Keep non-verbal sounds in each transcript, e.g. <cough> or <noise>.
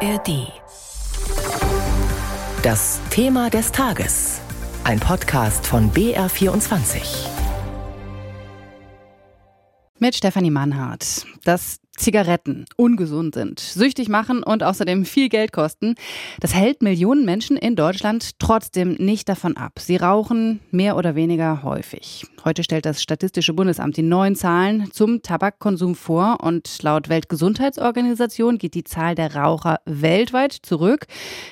ARD. Das Thema des Tages. Ein Podcast von BR24. Mit Stefanie Mannhardt. Das Zigaretten ungesund sind, süchtig machen und außerdem viel Geld kosten, das hält Millionen Menschen in Deutschland trotzdem nicht davon ab. Sie rauchen mehr oder weniger häufig. Heute stellt das Statistische Bundesamt die neuen Zahlen zum Tabakkonsum vor und laut Weltgesundheitsorganisation geht die Zahl der Raucher weltweit zurück.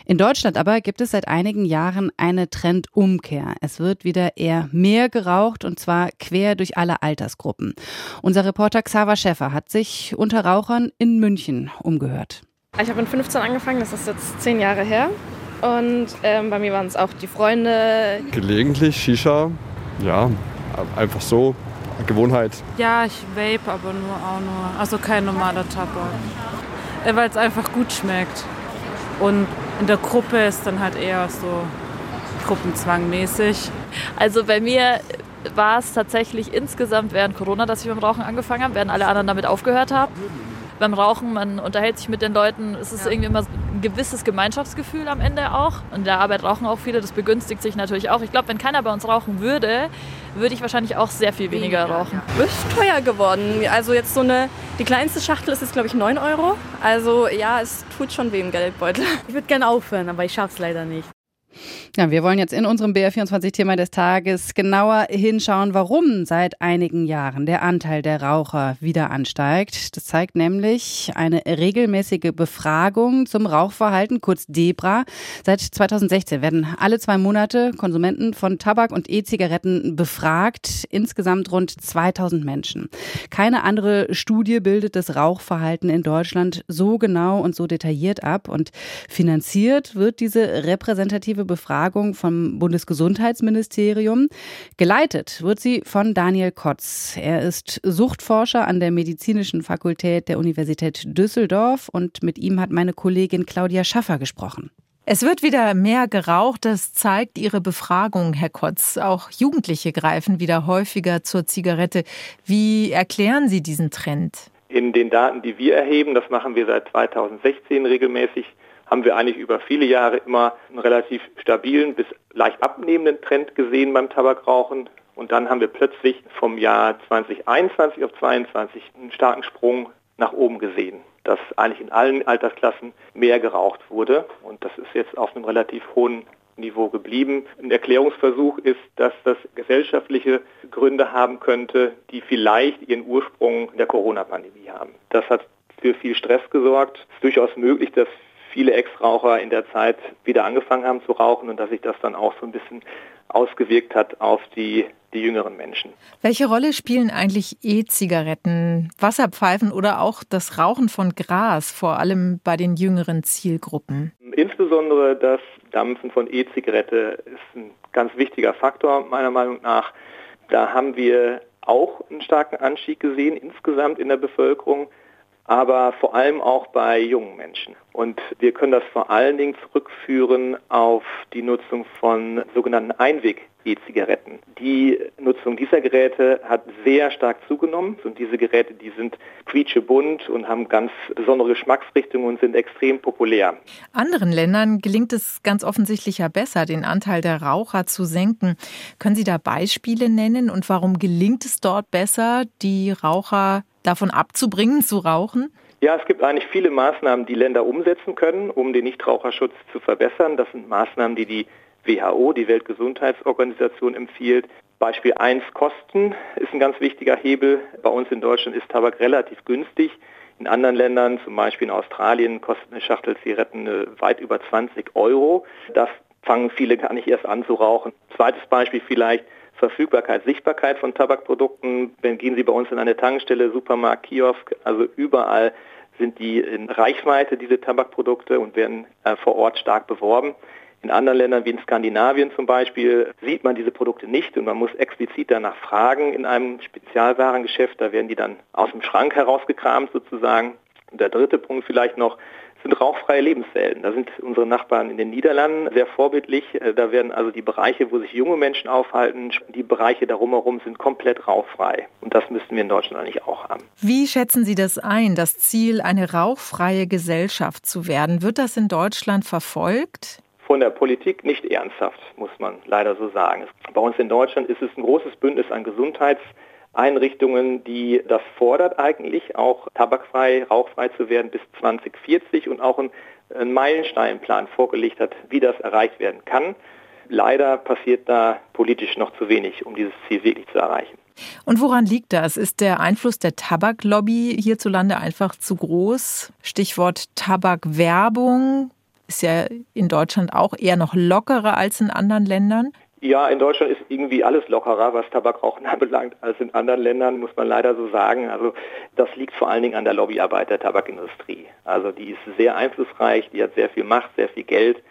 In Deutschland aber gibt es seit einigen Jahren eine Trendumkehr. Es wird wieder eher mehr geraucht und zwar quer durch alle Altersgruppen. Unser Reporter Xaver Schäffer hat sich unter unter Rauchern in München umgehört. Ich habe in 15 angefangen, das ist jetzt zehn Jahre her. Und ähm, bei mir waren es auch die Freunde. Gelegentlich Shisha, ja, einfach so, Gewohnheit. Ja, ich vape, aber nur auch nur, also kein normaler Tabak. Äh, Weil es einfach gut schmeckt. Und in der Gruppe ist dann halt eher so gruppenzwangmäßig. Also bei mir war es tatsächlich insgesamt während Corona, dass ich beim Rauchen angefangen habe, während alle anderen damit aufgehört haben. Beim Rauchen, man unterhält sich mit den Leuten, es ist ja. irgendwie immer ein gewisses Gemeinschaftsgefühl am Ende auch. Und in der Arbeit rauchen auch viele, das begünstigt sich natürlich auch. Ich glaube, wenn keiner bei uns rauchen würde, würde ich wahrscheinlich auch sehr viel weniger rauchen. Ist teuer geworden. Also jetzt so eine, die kleinste Schachtel ist jetzt glaube ich 9 Euro. Also ja, es tut schon weh im Geldbeutel. Ich würde gerne aufhören, aber ich schaffe es leider nicht. Ja, wir wollen jetzt in unserem BR24-Thema des Tages genauer hinschauen, warum seit einigen Jahren der Anteil der Raucher wieder ansteigt. Das zeigt nämlich eine regelmäßige Befragung zum Rauchverhalten, kurz DEBRA. Seit 2016 werden alle zwei Monate Konsumenten von Tabak und E-Zigaretten befragt. Insgesamt rund 2000 Menschen. Keine andere Studie bildet das Rauchverhalten in Deutschland so genau und so detailliert ab. Und finanziert wird diese repräsentative Befragung Befragung vom Bundesgesundheitsministerium. Geleitet wird sie von Daniel Kotz. Er ist Suchtforscher an der Medizinischen Fakultät der Universität Düsseldorf und mit ihm hat meine Kollegin Claudia Schaffer gesprochen. Es wird wieder mehr geraucht, das zeigt Ihre Befragung, Herr Kotz. Auch Jugendliche greifen wieder häufiger zur Zigarette. Wie erklären Sie diesen Trend? In den Daten, die wir erheben, das machen wir seit 2016 regelmäßig, haben wir eigentlich über viele Jahre immer einen relativ stabilen bis leicht abnehmenden Trend gesehen beim Tabakrauchen. Und dann haben wir plötzlich vom Jahr 2021 auf 2022 einen starken Sprung nach oben gesehen, dass eigentlich in allen Altersklassen mehr geraucht wurde. Und das ist jetzt auf einem relativ hohen Niveau geblieben. Ein Erklärungsversuch ist, dass das gesellschaftliche Gründe haben könnte, die vielleicht ihren Ursprung in der Corona-Pandemie haben. Das hat für viel Stress gesorgt. Es ist durchaus möglich, dass viele Ex-Raucher in der Zeit wieder angefangen haben zu rauchen und dass sich das dann auch so ein bisschen ausgewirkt hat auf die, die jüngeren Menschen. Welche Rolle spielen eigentlich E-Zigaretten, Wasserpfeifen oder auch das Rauchen von Gras, vor allem bei den jüngeren Zielgruppen? Insbesondere das Dampfen von E-Zigarette ist ein ganz wichtiger Faktor meiner Meinung nach. Da haben wir auch einen starken Anstieg gesehen insgesamt in der Bevölkerung aber vor allem auch bei jungen Menschen. Und wir können das vor allen Dingen zurückführen auf die Nutzung von sogenannten Einweg-E-Zigaretten. Die Nutzung dieser Geräte hat sehr stark zugenommen und diese Geräte, die sind quietschebunt und haben ganz besondere Geschmacksrichtungen und sind extrem populär. Anderen Ländern gelingt es ganz offensichtlich ja besser, den Anteil der Raucher zu senken. Können Sie da Beispiele nennen und warum gelingt es dort besser, die Raucher davon abzubringen, zu rauchen? Ja, es gibt eigentlich viele Maßnahmen, die Länder umsetzen können, um den Nichtraucherschutz zu verbessern. Das sind Maßnahmen, die die WHO, die Weltgesundheitsorganisation, empfiehlt. Beispiel 1 Kosten ist ein ganz wichtiger Hebel. Bei uns in Deutschland ist Tabak relativ günstig. In anderen Ländern, zum Beispiel in Australien, kostet eine Schachtel Zigaretten äh, weit über 20 Euro. Da fangen viele gar nicht erst an zu rauchen. Zweites Beispiel vielleicht, Verfügbarkeit, Sichtbarkeit von Tabakprodukten. Wenn gehen Sie bei uns in eine Tankstelle, Supermarkt, Kiosk, also überall sind die in Reichweite, diese Tabakprodukte, und werden äh, vor Ort stark beworben. In anderen Ländern wie in Skandinavien zum Beispiel sieht man diese Produkte nicht und man muss explizit danach fragen in einem Spezialwarengeschäft. Da werden die dann aus dem Schrank herausgekramt sozusagen. Und der dritte Punkt vielleicht noch sind rauchfreie Lebenswelten. Da sind unsere Nachbarn in den Niederlanden sehr vorbildlich. Äh, da werden also die Bereiche, wo sich junge Menschen aufhalten, die Bereiche darum herum sind komplett rauchfrei. Und das müssten wir in Deutschland eigentlich auch haben. Wie schätzen Sie das ein, das Ziel, eine rauchfreie Gesellschaft zu werden? Wird das in Deutschland verfolgt? von der Politik nicht ernsthaft, muss man leider so sagen. Bei uns in Deutschland ist es ein großes Bündnis an Gesundheitseinrichtungen, die das fordert eigentlich, auch tabakfrei, rauchfrei zu werden bis 2040 und auch einen, Meilensteinplan vorgelegt hat, wie das erreicht werden kann. Leider passiert da politisch noch zu wenig, um dieses Ziel wirklich zu erreichen. Und woran liegt das? Ist der Einfluss der Tabaklobby hierzulande einfach zu groß? Stichwort Tabakwerbung ist ja in Deutschland auch eher noch lockerer als in anderen Ländern. Ja, in Deutschland ist irgendwie alles lockerer, was Tabakrauchen <laughs> anbelangt, als in anderen Ländern, muss man leider so sagen. Also das liegt vor allen Dingen an der Lobbyarbeit der Tabakindustrie. Also die ist sehr einflussreich, die hat sehr viel Macht, sehr viel Geld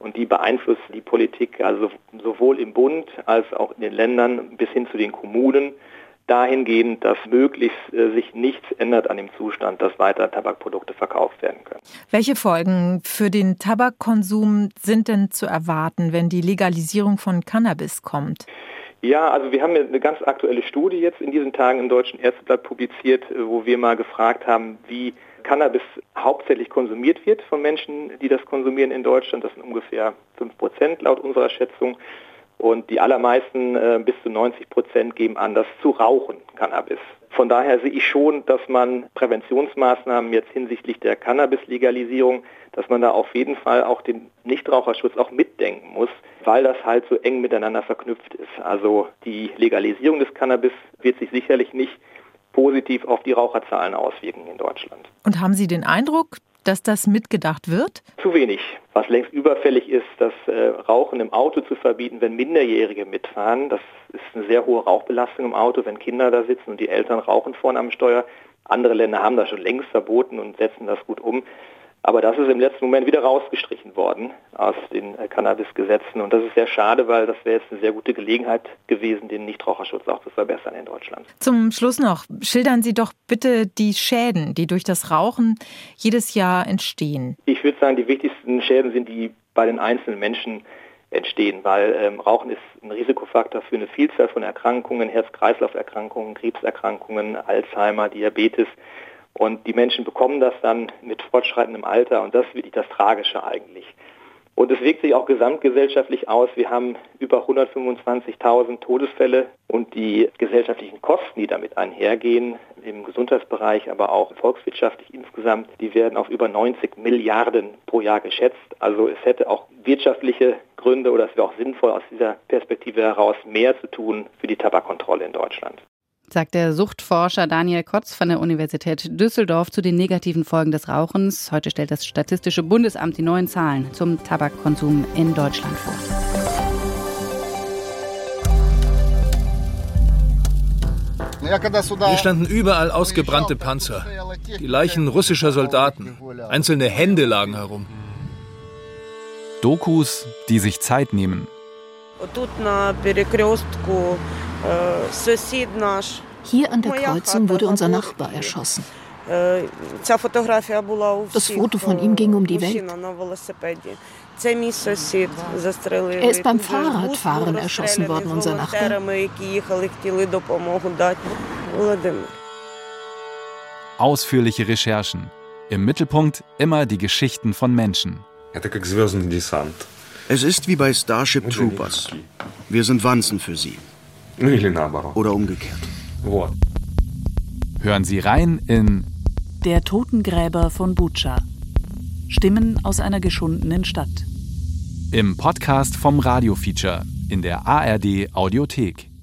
und die beeinflusst die Politik also sowohl im Bund als auch in den Ländern bis hin zu den Kommunen dahingehend, dass möglichst äh, sich nichts ändert an dem Zustand, dass weiter Tabakprodukte verkauft werden können. Welche Folgen für den Tabakkonsum sind denn zu erwarten, wenn die Legalisierung von Cannabis kommt? Ja, also wir haben eine ganz aktuelle Studie jetzt in diesen Tagen im Deutschen Ärzteblatt publiziert, äh, wo wir mal gefragt haben, wie Cannabis hauptsächlich konsumiert wird von Menschen, die das konsumieren in Deutschland. Das sind ungefähr 5 Prozent laut unserer Schätzung. Und die allermeisten, äh, bis zu 90 Prozent, geben an, das zu rauchen, Cannabis. Von daher sehe ich schon, dass man Präventionsmaßnahmen jetzt hinsichtlich der Cannabis-Legalisierung, dass man da auf jeden Fall auch den Nichtraucherschutz auch mitdenken muss, weil das halt so eng miteinander verknüpft ist. Also die Legalisierung des Cannabis wird sich sicherlich nicht positiv auf die Raucherzahlen auswirken in Deutschland. Und haben Sie den Eindruck, dass das mitgedacht wird? Zu wenig. Was längst überfällig ist, das äh, Rauchen im Auto zu verbieten, wenn Minderjährige mitfahren. Das ist eine sehr hohe Rauchbelastung im Auto, wenn Kinder da sitzen und die Eltern rauchen vorne am Steuer. Andere Länder haben das schon längst verboten und setzen das gut um. Aber das ist im letzten Moment wieder rausgestrichen worden aus den äh, Cannabis-Gesetzen. Und das ist sehr schade, weil das wäre jetzt eine sehr gute Gelegenheit gewesen, den Nichtraucherschutz auch zu verbessern in Deutschland. Zum Schluss noch, schildern Sie doch bitte die Schäden, die durch das Rauchen jedes Jahr entstehen. Ich würde sagen, die wichtigsten Schäden sind die bei den einzelnen Menschen entstehen, weil ähm, Rauchen ist ein Risikofaktor für eine Vielzahl von Erkrankungen, Herz-Kreislauf-Erkrankungen, Krebserkrankungen, Alzheimer, Diabetes. Und die Menschen bekommen das dann mit fortschreitendem Alter und das ist wirklich das Tragische eigentlich. Und es wirkt sich auch gesamtgesellschaftlich aus. Wir haben über 125.000 Todesfälle und die gesellschaftlichen Kosten, die damit einhergehen, im Gesundheitsbereich, aber auch volkswirtschaftlich insgesamt, die werden auf über 90 Milliarden pro Jahr geschätzt. Also es hätte auch wirtschaftliche Gründe oder es wäre auch sinnvoll aus dieser Perspektive heraus mehr zu tun für die Tabakkontrolle in Deutschland sagt der Suchtforscher Daniel Kotz von der Universität Düsseldorf zu den negativen Folgen des Rauchens. Heute stellt das Statistische Bundesamt die neuen Zahlen zum Tabakkonsum in Deutschland vor. Hier standen überall ausgebrannte Panzer, die Leichen russischer Soldaten. Einzelne Hände lagen herum. Dokus, die sich Zeit nehmen. Hier an der Kreuzung wurde unser Nachbar erschossen. Das Foto von ihm ging um die Welt. Er ist beim Fahrradfahren erschossen worden, unser Nachbar. Ausführliche Recherchen. Im Mittelpunkt immer die Geschichten von Menschen. Es ist wie bei Starship Troopers. Wir sind Wanzen für sie. Oder umgekehrt. Hören Sie rein in Der Totengräber von Butscha. Stimmen aus einer geschundenen Stadt. Im Podcast vom Radio Feature in der ARD Audiothek.